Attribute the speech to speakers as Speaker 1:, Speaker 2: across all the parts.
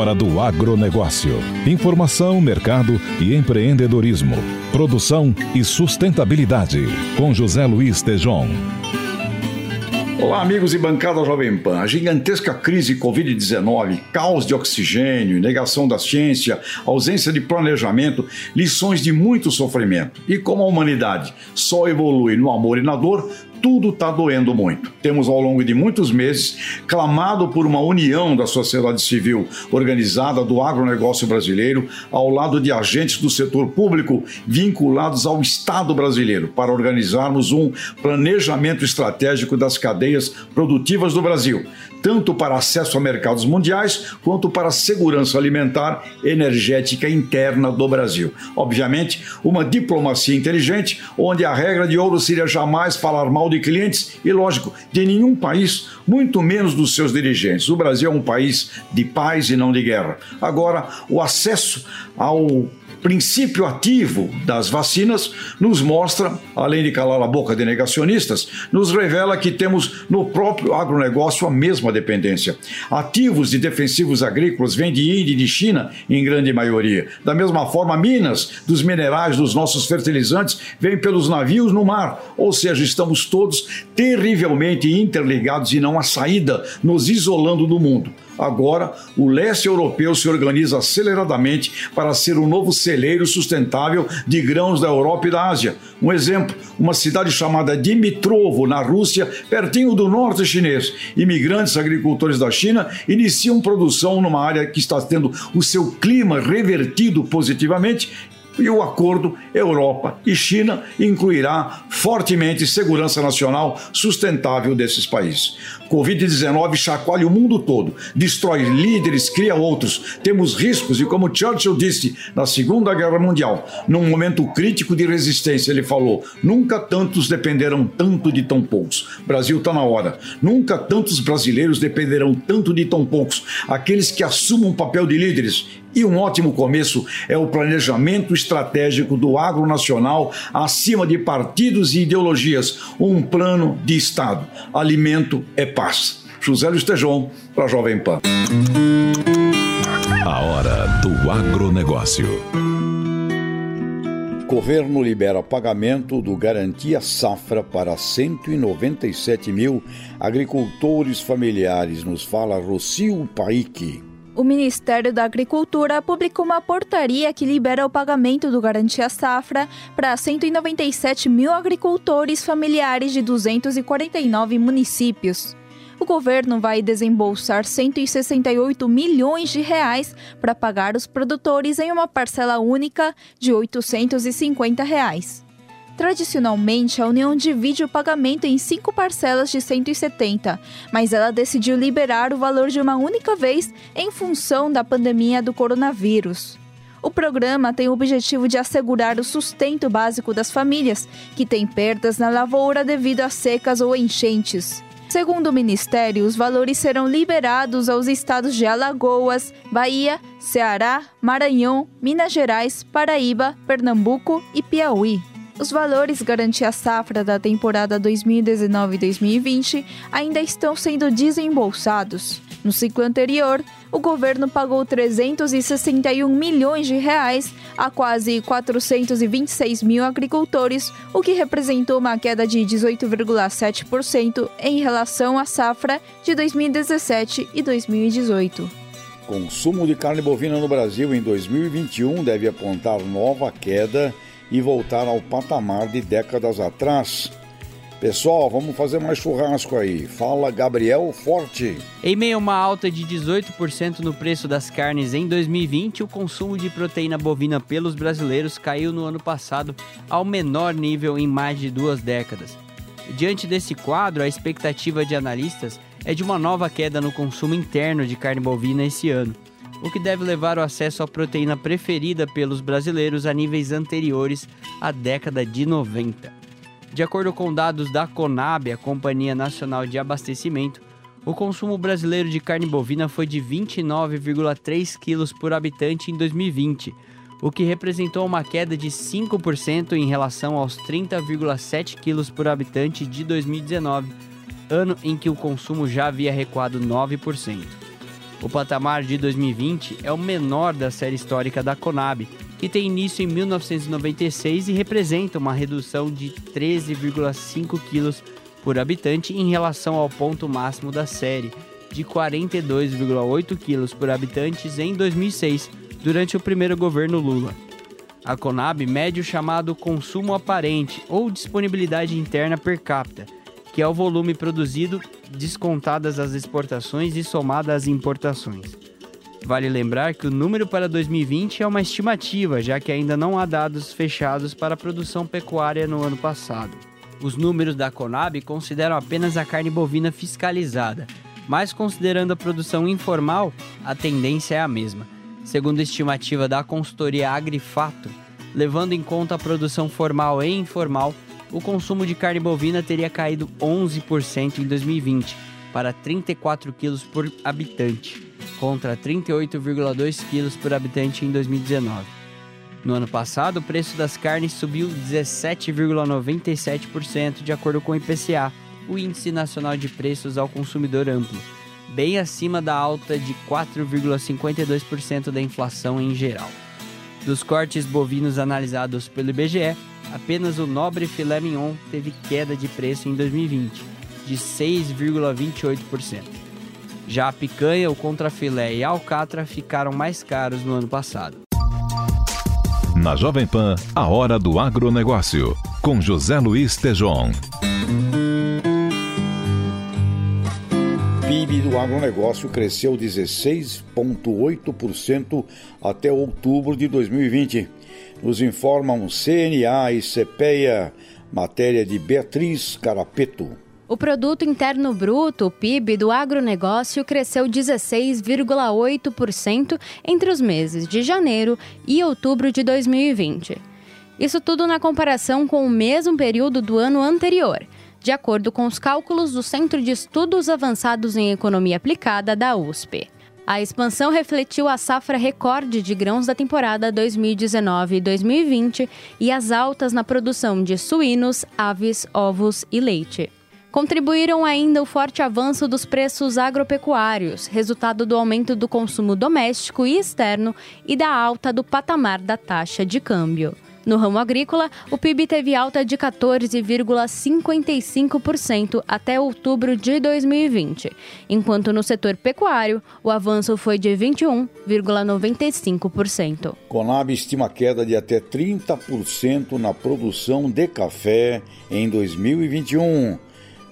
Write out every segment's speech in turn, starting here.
Speaker 1: hora do agronegócio. Informação, mercado e empreendedorismo. Produção e sustentabilidade. Com José Luiz Tejon.
Speaker 2: Olá, amigos e bancada Jovem Pan. A gigantesca crise Covid-19, caos de oxigênio, negação da ciência, ausência de planejamento, lições de muito sofrimento. E como a humanidade só evolui no amor e na dor, tudo está doendo muito. Temos, ao longo de muitos meses, clamado por uma união da sociedade civil organizada do agronegócio brasileiro ao lado de agentes do setor público vinculados ao Estado brasileiro para organizarmos um planejamento estratégico das cadeias produtivas do Brasil, tanto para acesso a mercados mundiais quanto para segurança alimentar energética interna do Brasil. Obviamente, uma diplomacia inteligente, onde a regra de ouro seria jamais falar mal de clientes e, lógico, de nenhum país, muito menos dos seus dirigentes. O Brasil é um país de paz e não de guerra. Agora, o acesso ao princípio ativo das vacinas nos mostra, além de calar a boca de negacionistas, nos revela que temos no próprio agronegócio a mesma dependência. Ativos e defensivos agrícolas vêm de Índia e de China, em grande maioria. Da mesma forma, minas dos minerais dos nossos fertilizantes vêm pelos navios no mar, ou seja, estamos todos terrivelmente interligados e não há saída, nos isolando do mundo. Agora, o leste europeu se organiza aceleradamente para ser o novo celeiro sustentável de grãos da Europa e da Ásia. Um exemplo, uma cidade chamada Dimitrovo, na Rússia, pertinho do norte chinês. Imigrantes agricultores da China iniciam produção numa área que está tendo o seu clima revertido positivamente e o acordo Europa e China incluirá fortemente segurança nacional sustentável desses países. Covid-19 chacoalha o mundo todo, destrói líderes, cria outros. Temos riscos e, como Churchill disse na Segunda Guerra Mundial, num momento crítico de resistência, ele falou: nunca tantos dependeram tanto de tão poucos. Brasil está na hora. Nunca tantos brasileiros dependerão tanto de tão poucos. Aqueles que assumam o papel de líderes e um ótimo começo é o planejamento estratégico do agro nacional acima de partidos e ideologias, um plano de Estado. Alimento é paz. José Luiz Tejon, para a Jovem Pan.
Speaker 1: A hora do agronegócio.
Speaker 2: Governo libera pagamento do Garantia Safra para 197 mil agricultores familiares, nos fala Rocio Paique.
Speaker 3: O Ministério da Agricultura publicou uma portaria que libera o pagamento do Garantia Safra para 197 mil agricultores familiares de 249 municípios. O governo vai desembolsar 168 milhões de reais para pagar os produtores em uma parcela única de 850 reais. Tradicionalmente, a União divide o pagamento em cinco parcelas de 170, mas ela decidiu liberar o valor de uma única vez em função da pandemia do coronavírus. O programa tem o objetivo de assegurar o sustento básico das famílias que têm perdas na lavoura devido a secas ou enchentes. Segundo o Ministério, os valores serão liberados aos estados de Alagoas, Bahia, Ceará, Maranhão, Minas Gerais, Paraíba, Pernambuco e Piauí. Os valores garantia safra da temporada 2019-2020 ainda estão sendo desembolsados. No ciclo anterior, o governo pagou 361 milhões de reais a quase 426 mil agricultores, o que representou uma queda de 18,7% em relação à safra de 2017 e 2018.
Speaker 2: Consumo de carne bovina no Brasil em 2021 deve apontar nova queda e voltar ao patamar de décadas atrás. Pessoal, vamos fazer mais churrasco aí. Fala Gabriel Forte.
Speaker 4: Em meio a uma alta de 18% no preço das carnes em 2020, o consumo de proteína bovina pelos brasileiros caiu no ano passado ao menor nível em mais de duas décadas. Diante desse quadro, a expectativa de analistas é de uma nova queda no consumo interno de carne bovina esse ano o que deve levar o acesso à proteína preferida pelos brasileiros a níveis anteriores à década de 90. De acordo com dados da Conab, a Companhia Nacional de Abastecimento, o consumo brasileiro de carne bovina foi de 29,3 quilos por habitante em 2020, o que representou uma queda de 5% em relação aos 30,7 quilos por habitante de 2019, ano em que o consumo já havia recuado 9%. O patamar de 2020 é o menor da série histórica da Conab, que tem início em 1996 e representa uma redução de 13,5 quilos por habitante em relação ao ponto máximo da série, de 42,8 quilos por habitantes em 2006, durante o primeiro governo Lula. A Conab mede o chamado consumo aparente ou disponibilidade interna per capita, que é o volume produzido descontadas as exportações e somada às importações. Vale lembrar que o número para 2020 é uma estimativa, já que ainda não há dados fechados para a produção pecuária no ano passado. Os números da Conab consideram apenas a carne bovina fiscalizada, mas considerando a produção informal, a tendência é a mesma. Segundo a estimativa da consultoria Agrifato, levando em conta a produção formal e informal, o consumo de carne bovina teria caído 11% em 2020 para 34 quilos por habitante, contra 38,2 quilos por habitante em 2019. No ano passado, o preço das carnes subiu 17,97% de acordo com o IPCA, o Índice Nacional de Preços ao Consumidor Amplo, bem acima da alta de 4,52% da inflação em geral. Dos cortes bovinos analisados pelo IBGE, apenas o nobre filé mignon teve queda de preço em 2020, de 6,28%. Já a picanha, o contrafilé e a alcatra ficaram mais caros no ano passado.
Speaker 1: Na Jovem Pan, a hora do agronegócio, com José Luiz Tejon.
Speaker 2: PIB do agronegócio cresceu 16,8% até outubro de 2020. Nos informam CNA e CPEA, matéria de Beatriz Carapeto.
Speaker 5: O produto interno bruto, o PIB do agronegócio cresceu 16,8% entre os meses de janeiro e outubro de 2020. Isso tudo na comparação com o mesmo período do ano anterior de acordo com os cálculos do Centro de Estudos Avançados em Economia Aplicada da USP. A expansão refletiu a safra recorde de grãos da temporada 2019 e 2020 e as altas na produção de suínos, aves, ovos e leite. Contribuíram ainda o forte avanço dos preços agropecuários, resultado do aumento do consumo doméstico e externo e da alta do patamar da taxa de câmbio. No ramo agrícola, o PIB teve alta de 14,55% até outubro de 2020, enquanto no setor pecuário, o avanço foi de 21,95%.
Speaker 2: Conab estima queda de até 30% na produção de café em 2021.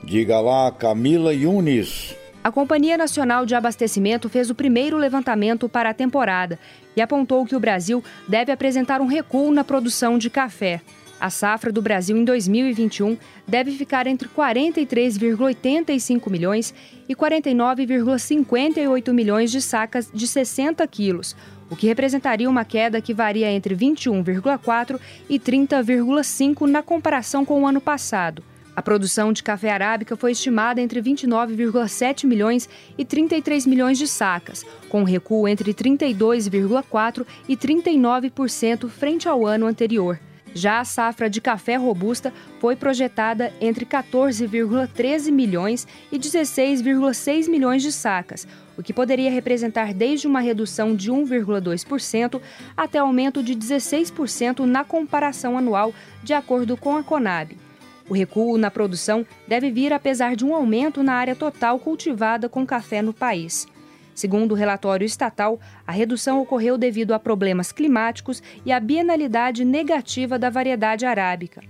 Speaker 2: Diga lá, Camila Yunis.
Speaker 6: A Companhia Nacional de Abastecimento fez o primeiro levantamento para a temporada e apontou que o Brasil deve apresentar um recuo na produção de café. A safra do Brasil em 2021 deve ficar entre 43,85 milhões e 49,58 milhões de sacas de 60 quilos, o que representaria uma queda que varia entre 21,4 e 30,5 na comparação com o ano passado. A produção de café arábica foi estimada entre 29,7 milhões e 33 milhões de sacas, com recuo entre 32,4% e 39% frente ao ano anterior. Já a safra de café robusta foi projetada entre 14,13 milhões e 16,6 milhões de sacas, o que poderia representar desde uma redução de 1,2% até aumento de 16% na comparação anual, de acordo com a Conab. O recuo na produção deve vir apesar de um aumento na área total cultivada com café no país. Segundo o relatório estatal, a redução ocorreu devido a problemas climáticos e à bienalidade negativa da variedade arábica.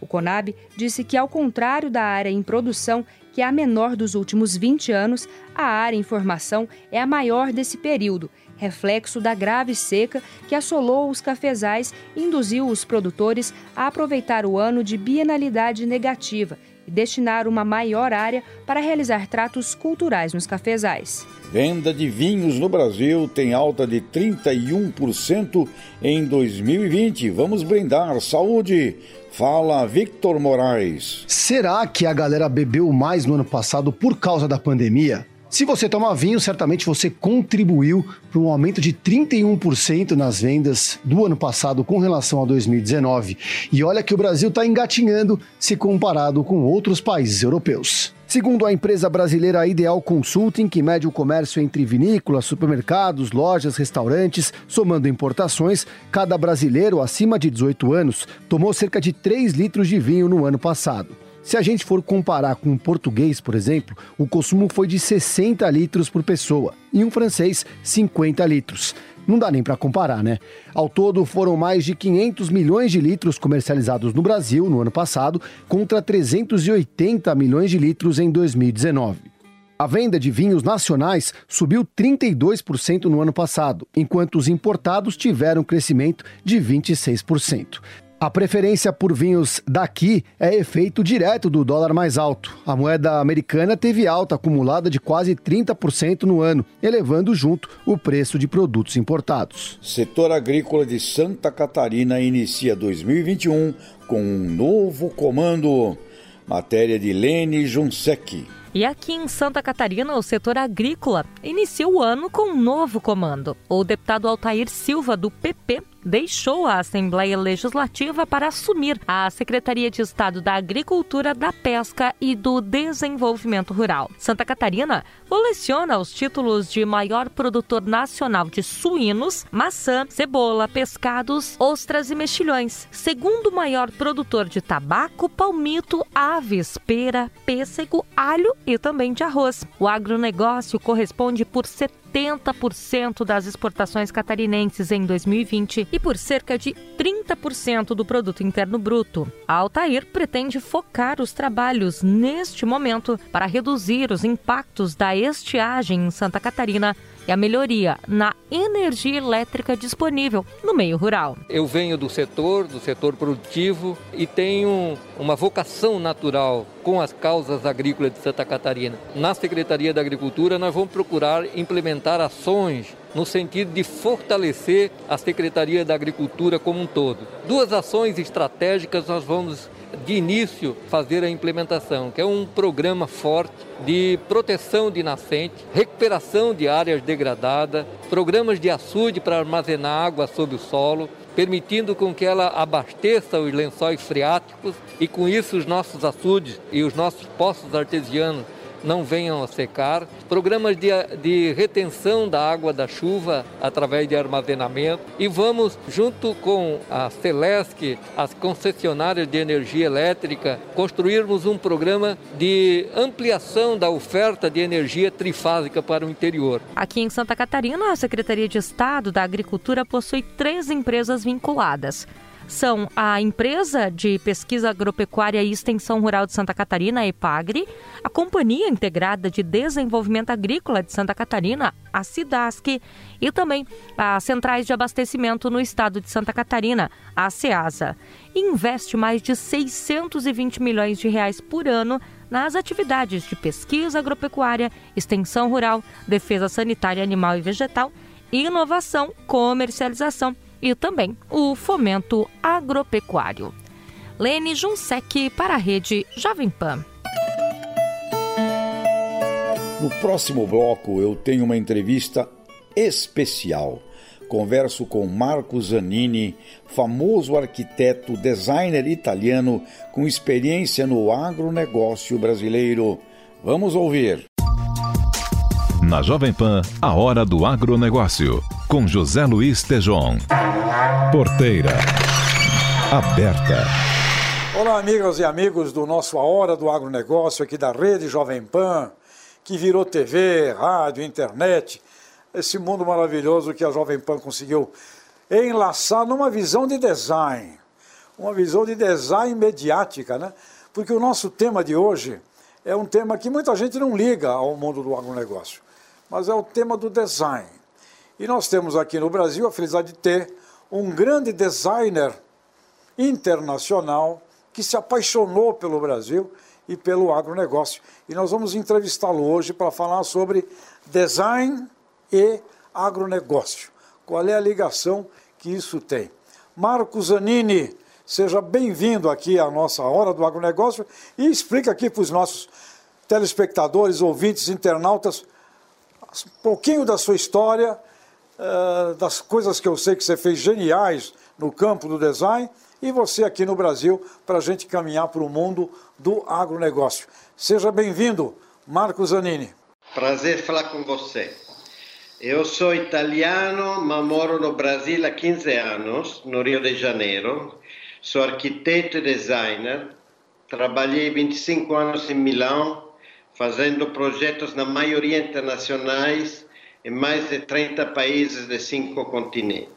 Speaker 6: O Conab disse que, ao contrário da área em produção, que é a menor dos últimos 20 anos, a área em formação é a maior desse período reflexo da grave seca que assolou os cafezais e induziu os produtores a aproveitar o ano de bienalidade negativa e destinar uma maior área para realizar tratos culturais nos cafezais.
Speaker 2: Venda de vinhos no Brasil tem alta de 31% em 2020. Vamos brindar. Saúde! Fala Victor Moraes.
Speaker 7: Será que a galera bebeu mais no ano passado por causa da pandemia? Se você toma vinho, certamente você contribuiu para um aumento de 31% nas vendas do ano passado com relação a 2019. E olha que o Brasil está engatinhando se comparado com outros países europeus. Segundo a empresa brasileira Ideal Consulting, que mede o comércio entre vinícolas, supermercados, lojas, restaurantes, somando importações, cada brasileiro acima de 18 anos tomou cerca de 3 litros de vinho no ano passado. Se a gente for comparar com um português, por exemplo, o consumo foi de 60 litros por pessoa e um francês 50 litros. Não dá nem para comparar, né? Ao todo, foram mais de 500 milhões de litros comercializados no Brasil no ano passado, contra 380 milhões de litros em 2019. A venda de vinhos nacionais subiu 32% no ano passado, enquanto os importados tiveram crescimento de 26%. A preferência por vinhos daqui é efeito direto do dólar mais alto. A moeda americana teve alta acumulada de quase 30% no ano, elevando junto o preço de produtos importados.
Speaker 2: Setor agrícola de Santa Catarina inicia 2021 com um novo comando. Matéria de Lene Junsec.
Speaker 8: E aqui em Santa Catarina, o setor agrícola inicia o ano com um novo comando. O deputado Altair Silva, do PP, deixou a Assembleia Legislativa para assumir a Secretaria de Estado da Agricultura, da Pesca e do Desenvolvimento Rural. Santa Catarina coleciona os títulos de maior produtor nacional de suínos, maçã, cebola, pescados, ostras e mexilhões. Segundo maior produtor de tabaco, palmito, aves, pera, pêssego, alho e também de arroz. O agronegócio corresponde por 70 70% das exportações catarinenses em 2020 e por cerca de 30% do produto interno bruto. A Altair pretende focar os trabalhos neste momento para reduzir os impactos da estiagem em Santa Catarina e a melhoria na energia elétrica disponível no meio rural.
Speaker 9: Eu venho do setor, do setor produtivo e tenho uma vocação natural com as causas agrícolas de Santa Catarina. Na Secretaria da Agricultura, nós vamos procurar implementar ações no sentido de fortalecer a Secretaria da Agricultura como um todo. Duas ações estratégicas nós vamos de início fazer a implementação, que é um programa forte de proteção de nascente, recuperação de áreas degradadas, programas de açude para armazenar água sob o solo, permitindo com que ela abasteça os lençóis freáticos e com isso os nossos açudes e os nossos poços artesianos não venham a secar, programas de, de retenção da água da chuva através de armazenamento. E vamos, junto com a Celesc, as concessionárias de energia elétrica, construirmos um programa de ampliação da oferta de energia trifásica para o interior.
Speaker 8: Aqui em Santa Catarina, a Secretaria de Estado da Agricultura possui três empresas vinculadas são a Empresa de Pesquisa Agropecuária e Extensão Rural de Santa Catarina, a EPAGRE, a Companhia Integrada de Desenvolvimento Agrícola de Santa Catarina, a SIDASC, e também as Centrais de Abastecimento no Estado de Santa Catarina, a SEASA. investe mais de 620 milhões de reais por ano nas atividades de pesquisa agropecuária, extensão rural, defesa sanitária animal e vegetal, inovação, comercialização e também o fomento agropecuário. Lene Junsec para a rede Jovem Pan.
Speaker 2: No próximo bloco eu tenho uma entrevista especial. Converso com Marco Zanini, famoso arquiteto, designer italiano com experiência no agronegócio brasileiro. Vamos ouvir.
Speaker 1: Na Jovem Pan, a hora do agronegócio com José Luiz Tejon. Porteira aberta.
Speaker 2: Olá, amigas e amigos do nosso A Hora do Agronegócio aqui da Rede Jovem Pan, que virou TV, rádio, internet, esse mundo maravilhoso que a Jovem Pan conseguiu enlaçar numa visão de design, uma visão de design mediática, né? Porque o nosso tema de hoje é um tema que muita gente não liga ao mundo do agronegócio, mas é o tema do design. E nós temos aqui no Brasil a felicidade de ter um grande designer internacional que se apaixonou pelo Brasil e pelo agronegócio. E nós vamos entrevistá-lo hoje para falar sobre design e agronegócio. Qual é a ligação que isso tem? Marco Zanini, seja bem-vindo aqui à nossa Hora do Agronegócio e explica aqui para os nossos telespectadores, ouvintes, internautas, um pouquinho da sua história, eh, das coisas que eu sei que você fez geniais no campo do design
Speaker 10: e você aqui no Brasil para a gente caminhar para o mundo do agronegócio. Seja bem-vindo, Marco Zanini.
Speaker 11: Prazer falar com você. Eu sou italiano, mas moro no Brasil há 15 anos, no Rio de Janeiro. Sou arquiteto e designer. Trabalhei 25 anos em Milão, fazendo projetos na maioria internacionais em mais de 30 países de cinco continentes.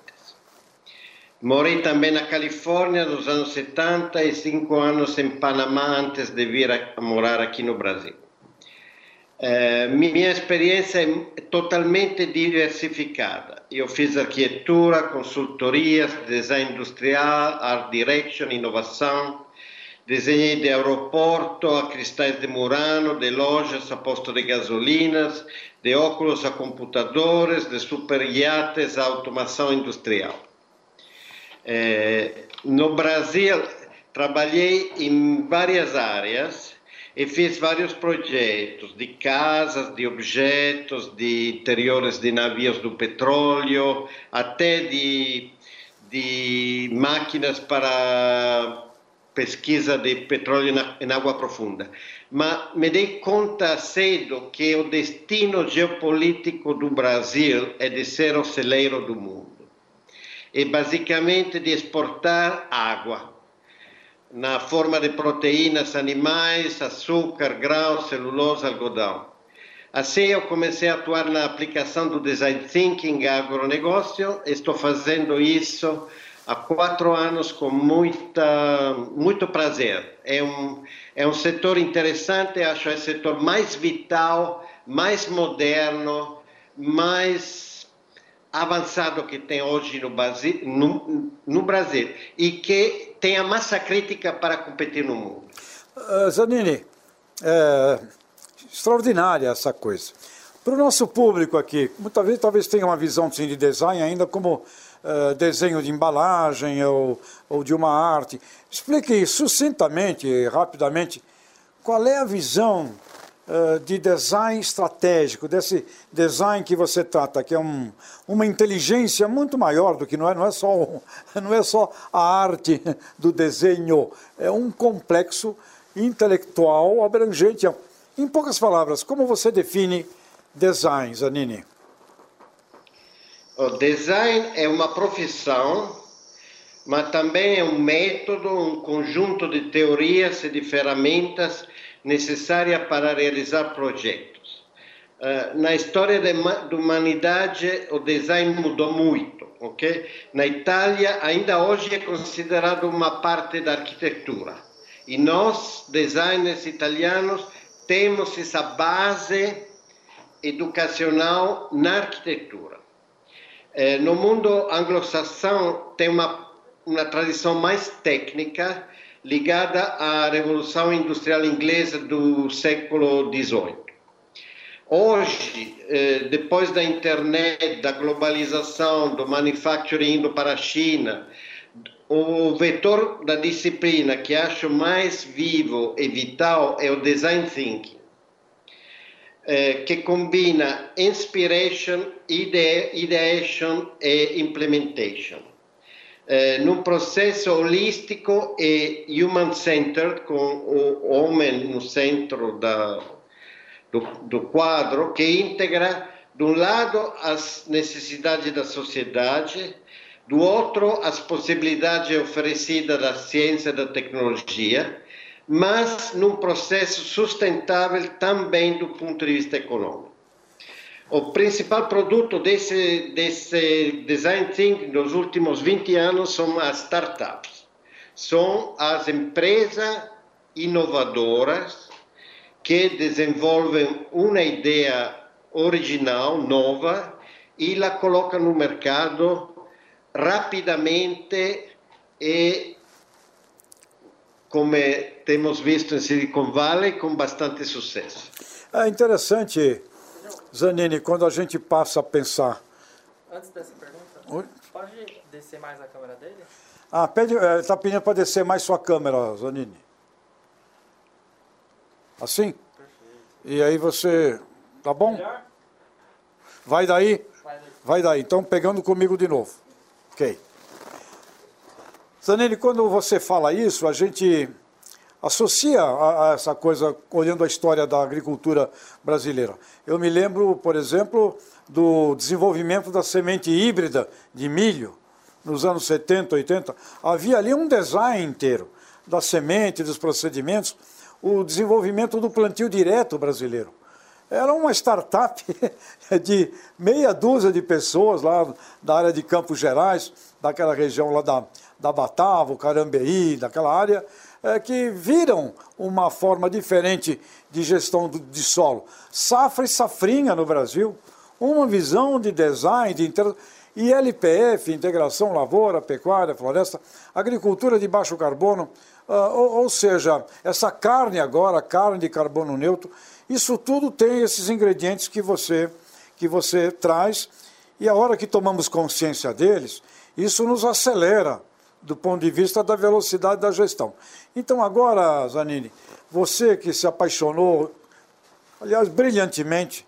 Speaker 11: Morei também na Califórnia nos anos 70 e cinco anos em Panamá antes de vir a morar aqui no Brasil. É, minha experiência é totalmente diversificada. Eu fiz arquitetura, consultorias, design industrial, art direction, inovação, desenhei de aeroporto a cristais de Murano, de lojas a posto de gasolinas, de óculos a computadores, de super iates a automação industrial. É, no Brasil, trabalhei em várias áreas e fiz vários projetos de casas, de objetos, de interiores de navios do petróleo, até de, de máquinas para pesquisa de petróleo em água profunda. Mas me dei conta cedo que o destino geopolítico do Brasil é de ser o celeiro do mundo. E basicamente de exportar água na forma de proteínas animais, açúcar, grão, celulose, algodão. Assim eu comecei a atuar na aplicação do design thinking agronegócio. Estou fazendo isso há quatro anos com muita, muito prazer. É um, é um setor interessante, acho é o setor mais vital, mais moderno, mais avançado que tem hoje no Brasil, no, no Brasil e que tem a massa crítica para competir no mundo.
Speaker 10: Uh, Zanini, é extraordinária essa coisa. Para o nosso público aqui, muitas vezes talvez tenha uma visão de design ainda como uh, desenho de embalagem ou, ou de uma arte. Explique sucintamente, rapidamente, qual é a visão uh, de design estratégico, desse design que você trata, que é um, uma inteligência muito maior do que não é, não é só não é só a arte do desenho, é um complexo intelectual abrangente. Em poucas palavras, como você define design, Zanini?
Speaker 11: O design é uma profissão, mas também é um método, um conjunto de teorias e de ferramentas necessárias para realizar projetos. Uh, na história da humanidade, o design mudou muito. Okay? Na Itália, ainda hoje é considerado uma parte da arquitetura. E nós, designers italianos, temos essa base educacional na arquitetura. Eh, no mundo anglo-saxão tem uma, uma tradição mais técnica ligada à Revolução Industrial Inglesa do século XVIII. Hoje, eh, depois da internet, da globalização, do manufacturing indo para a China, o vetor da disciplina que acho mais vivo e vital é o design thinking, eh, que combina inspiration, ideation e implementation. Eh, processo holístico e human-centered, com o homem no centro da, do, do quadro, que integra, de um lado, as necessidades da sociedade, do outro, as possibilidades oferecidas da ciência e da tecnologia, mas num processo sustentável também do ponto de vista econômico. O principal produto desse, desse design thinking nos últimos 20 anos são as startups. São as empresas inovadoras que desenvolvem uma ideia original, nova, e la colocam no mercado rapidamente e, como temos visto em Silicon Valley, com bastante sucesso.
Speaker 10: É interessante Zanini, quando a gente passa a pensar.
Speaker 12: Antes dessa pergunta, Oi? pode descer mais a câmera dele?
Speaker 10: Ah, pede, está é, pedindo para descer mais sua câmera, Zanini. Assim? Perfeito. E aí você. Tá bom? Melhor? Vai daí? Vai daí. Vai daí. Então, pegando comigo de novo. Ok. Zanelli, quando você fala isso, a gente associa a, a, essa coisa olhando a história da agricultura brasileira. Eu me lembro, por exemplo, do desenvolvimento da semente híbrida de milho nos anos 70, 80. Havia ali um design inteiro da semente, dos procedimentos, o desenvolvimento do plantio direto brasileiro. Era uma startup de meia dúzia de pessoas lá da área de Campos Gerais, daquela região lá da, da Batava, Carambeí, daquela área, é, que viram uma forma diferente de gestão do, de solo. Safra e safrinha no Brasil, uma visão de design, de inter... e LPF, integração lavoura, pecuária, floresta, agricultura de baixo carbono, uh, ou, ou seja, essa carne agora, carne de carbono neutro, isso tudo tem esses ingredientes que você, que você traz, e a hora que tomamos consciência deles, isso nos acelera do ponto de vista da velocidade da gestão. Então, agora, Zanini, você que se apaixonou, aliás, brilhantemente,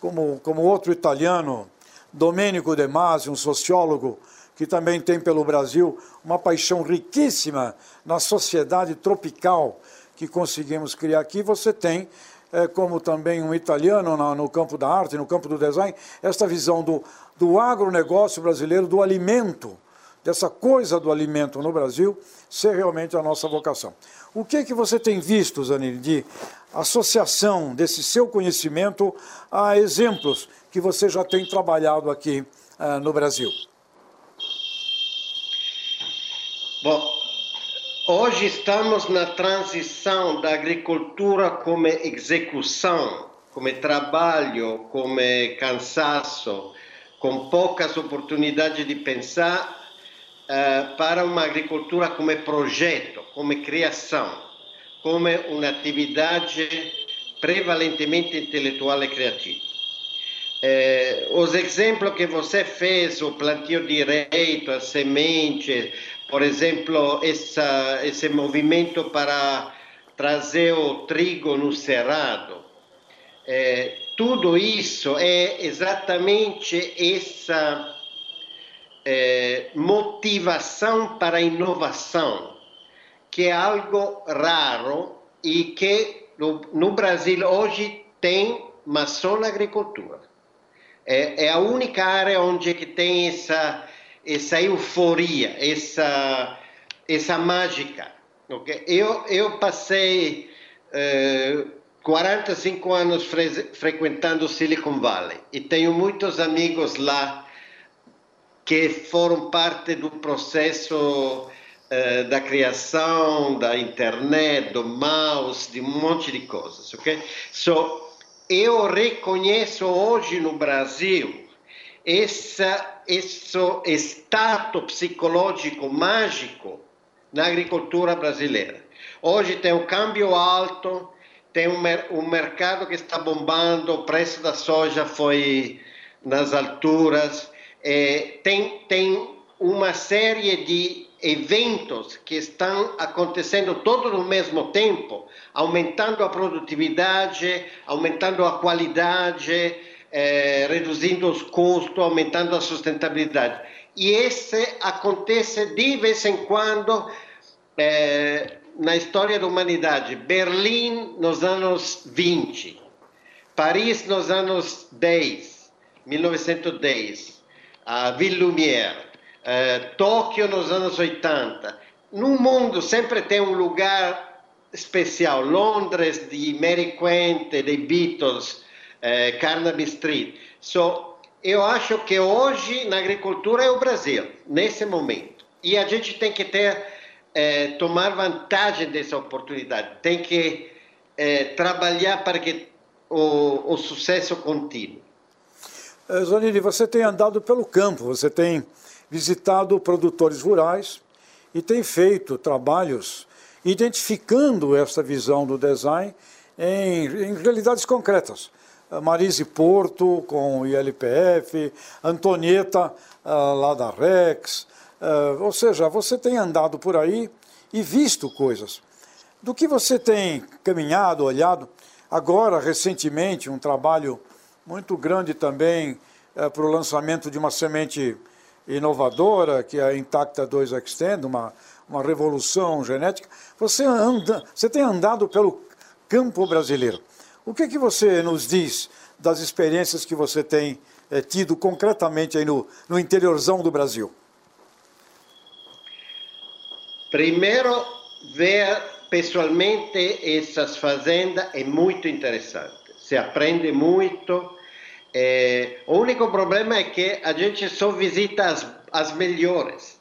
Speaker 10: como, como outro italiano, Domenico De Masi, um sociólogo que também tem pelo Brasil uma paixão riquíssima na sociedade tropical que conseguimos criar aqui, você tem, é, como também um italiano na, no campo da arte, no campo do design, esta visão do, do agronegócio brasileiro, do alimento dessa coisa do alimento no Brasil ser realmente a nossa vocação. O que é que você tem visto, Zanini, de associação desse seu conhecimento a exemplos que você já tem trabalhado aqui uh, no Brasil?
Speaker 11: Bom, hoje estamos na transição da agricultura como execução, como trabalho, como cansaço, com poucas oportunidades de pensar uh, para uma agricultura como projeto, como criação, como uma atividade prevalentemente intelectual e criativa. Eh, os exemplos que você fez, o plantio direito, a semente, por exemplo, essa, esse movimento para trazer o trigo no cerrado, eh, tudo isso é exatamente essa é, motivação para a inovação, que é algo raro e que no, no Brasil hoje tem, mas só na agricultura. É, é, a única área onde que tem essa, essa euforia, essa, essa mágica. Okay? Eu, eu passei uh, 45 anos fre frequentando Silicon Valley e tenho muitos amigos lá que foram parte do processo eh, da criação da internet, do mouse, de um monte de coisas, ok? So, eu reconheço hoje no Brasil essa, esse estado psicológico mágico na agricultura brasileira. Hoje tem um câmbio alto, tem um, um mercado que está bombando, o preço da soja foi nas alturas, é, tem, tem uma série de eventos que estão acontecendo todos ao mesmo tempo, aumentando a produtividade, aumentando a qualidade, é, reduzindo os custos, aumentando a sustentabilidade. E esse acontece de vez em quando é, na história da humanidade. Berlim nos anos 20, Paris nos anos 10, 1910 a Ville Lumière, eh, Tóquio nos anos 80. No mundo sempre tem um lugar especial. Londres de Mary Quente, de Beatles, eh, Carnaby Street. So, eu acho que hoje na agricultura é o Brasil, nesse momento. E a gente tem que ter, eh, tomar vantagem dessa oportunidade. Tem que trabalhar para que o, o sucesso continue.
Speaker 10: Eh, Zonini, você tem andado pelo campo, você tem visitado produtores rurais e tem feito trabalhos identificando essa visão do design em, em realidades concretas. Marise Porto com o ILPF, Antonieta uh, lá da Rex, ou seja, você tem andado por aí e visto coisas. Do que você tem caminhado, olhado, agora recentemente um trabalho muito grande também é, para o lançamento de uma semente inovadora, que é a Intacta 2 Extend, uma, uma revolução genética. Você, anda, você tem andado pelo campo brasileiro. O que, que você nos diz das experiências que você tem é, tido concretamente aí no, no interiorzão do Brasil?
Speaker 11: Primeiro, ver pessoalmente essas fazendas é muito interessante. Se aprende muito. O único problema é que a gente só visita as, as melhores.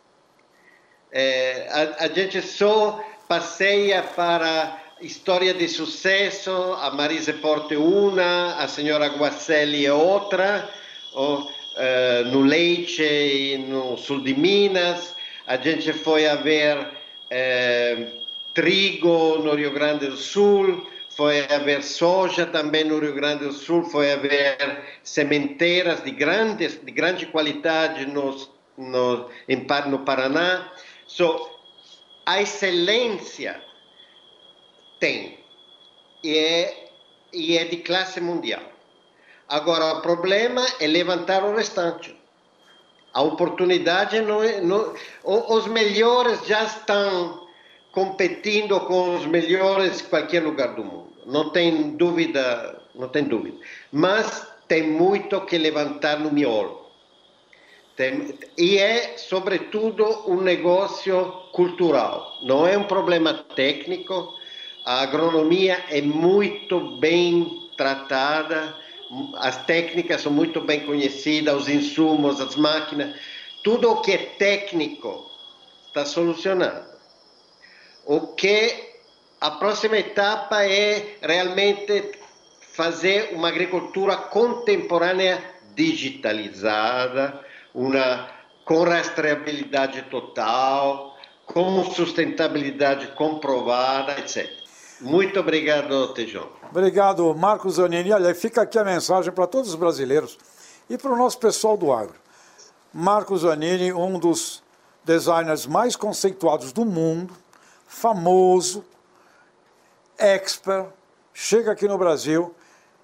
Speaker 11: A, a gente só passeia para história de sucesso, a Marise Porte uma, a senhora Guacelli é outra, ou, uh, no Leite, no sul de Minas, a gente foi a ver uh, trigo no Rio Grande do Sul, foi a ver soja também no Rio Grande do Sul, foi a ver sementeiras de, grandes, de grande qualidade nos, no, em, no Paraná. So, a excelência tem. E é, e é de classe mundial. Agora, o problema é levantar o restante. A oportunidade não é. Não, os melhores já estão competindo com os melhores em qualquer lugar do mundo. Não tem dúvida, não tem dúvida. Mas tem muito que levantar no miolo. Tem, e é, sobretudo, um negócio cultural. Não é um problema técnico, a agronomia é muito bem tratada, as técnicas são muito bem conhecidas, os insumos, as máquinas, tudo o que é técnico está solucionado. O que a próxima etapa é realmente fazer uma agricultura contemporânea digitalizada, uma com rastreabilidade total, com sustentabilidade comprovada, etc. Muito obrigado, Tejão.
Speaker 10: Obrigado, Marcos Zanini. Olha, fica aqui a mensagem para todos os brasileiros e para o nosso pessoal do agro. Marcos Zanini, um dos designers mais conceituados do mundo, famoso, expert, chega aqui no Brasil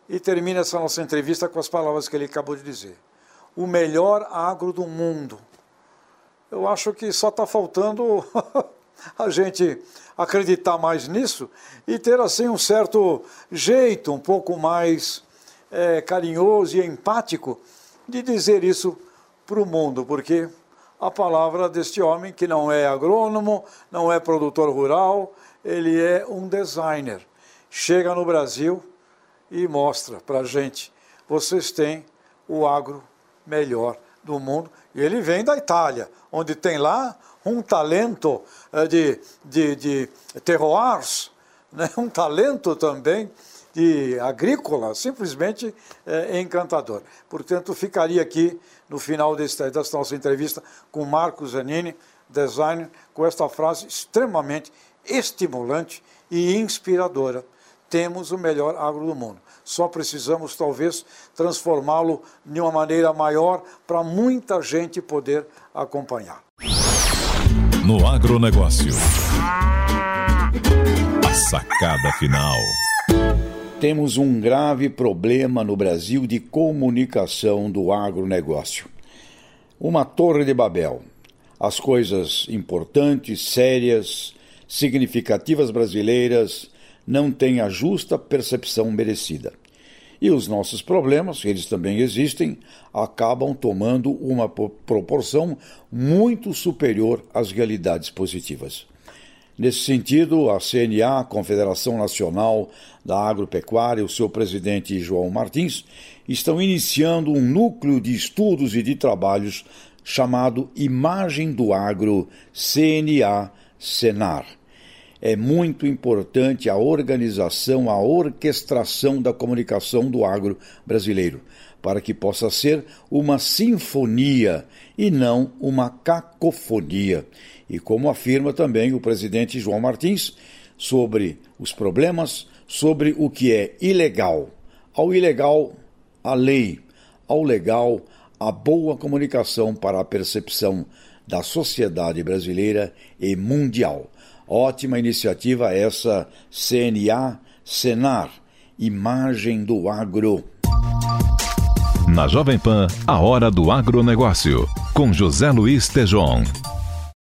Speaker 10: e termina essa nossa entrevista com as palavras que ele acabou de dizer. O melhor agro do mundo. Eu acho que só está faltando a gente acreditar mais nisso e ter assim um certo jeito um pouco mais é, carinhoso e empático de dizer isso para o mundo, porque a palavra deste homem, que não é agrônomo, não é produtor rural, ele é um designer. Chega no Brasil e mostra para a gente: vocês têm o agro melhor do mundo. E ele vem da Itália, onde tem lá um talento eh, de, de, de terroirs, né? um talento também de agrícola, simplesmente é, encantador. Portanto, ficaria aqui no final desta, desta nossa entrevista com Marcos Zanini, designer, com esta frase extremamente estimulante e inspiradora. Temos o melhor agro do mundo. Só precisamos, talvez, transformá-lo de uma maneira maior para muita gente poder acompanhar
Speaker 1: no agronegócio. A sacada final.
Speaker 2: Temos um grave problema no Brasil de comunicação do agronegócio. Uma torre de Babel. As coisas importantes, sérias, significativas brasileiras não têm a justa percepção merecida. E os nossos problemas, eles também existem, acabam tomando uma proporção muito superior às realidades positivas. Nesse sentido, a CNA, Confederação Nacional da Agropecuária, e o seu presidente João Martins, estão iniciando um núcleo de estudos e de trabalhos chamado Imagem do Agro CNA-Senar é muito importante a organização, a orquestração da comunicação do agro brasileiro, para que possa ser uma sinfonia e não uma cacofonia. E como afirma também o presidente João Martins, sobre os problemas, sobre o que é ilegal. Ao ilegal, a lei. Ao legal, a boa comunicação para a percepção da sociedade brasileira e mundial. Ótima iniciativa essa CNA Senar, Imagem do Agro.
Speaker 1: Na Jovem Pan, a hora do agronegócio, com José Luiz Tejon.